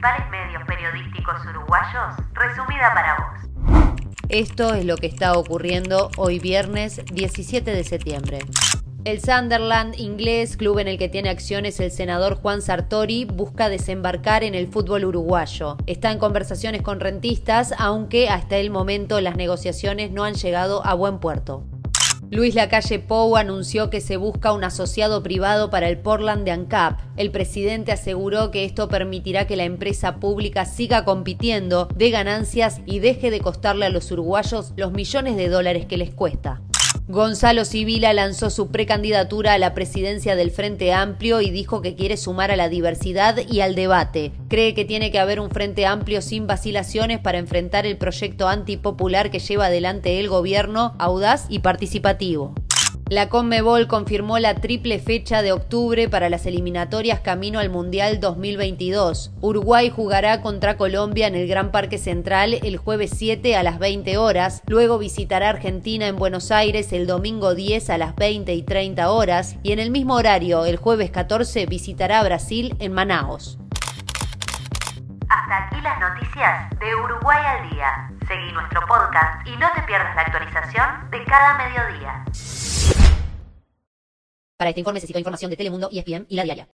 principales medios periodísticos uruguayos, resumida para vos. Esto es lo que está ocurriendo hoy viernes 17 de septiembre. El Sunderland inglés, club en el que tiene acciones el senador Juan Sartori, busca desembarcar en el fútbol uruguayo. Está en conversaciones con rentistas, aunque hasta el momento las negociaciones no han llegado a buen puerto. Luis Lacalle Pou anunció que se busca un asociado privado para el Portland de ANCAP. El presidente aseguró que esto permitirá que la empresa pública siga compitiendo de ganancias y deje de costarle a los uruguayos los millones de dólares que les cuesta. Gonzalo Sibila lanzó su precandidatura a la presidencia del Frente Amplio y dijo que quiere sumar a la diversidad y al debate. Cree que tiene que haber un Frente Amplio sin vacilaciones para enfrentar el proyecto antipopular que lleva adelante el gobierno, audaz y participativo. La Conmebol confirmó la triple fecha de octubre para las eliminatorias camino al Mundial 2022. Uruguay jugará contra Colombia en el Gran Parque Central el jueves 7 a las 20 horas, luego visitará Argentina en Buenos Aires el domingo 10 a las 20 y 30 horas y en el mismo horario el jueves 14 visitará Brasil en Manaos. Hasta aquí las noticias de Uruguay al día. Seguí nuestro podcast y no te pierdas la actualización de cada mediodía. Para este informe se citó información de Telemundo, ESPN y La Diaria.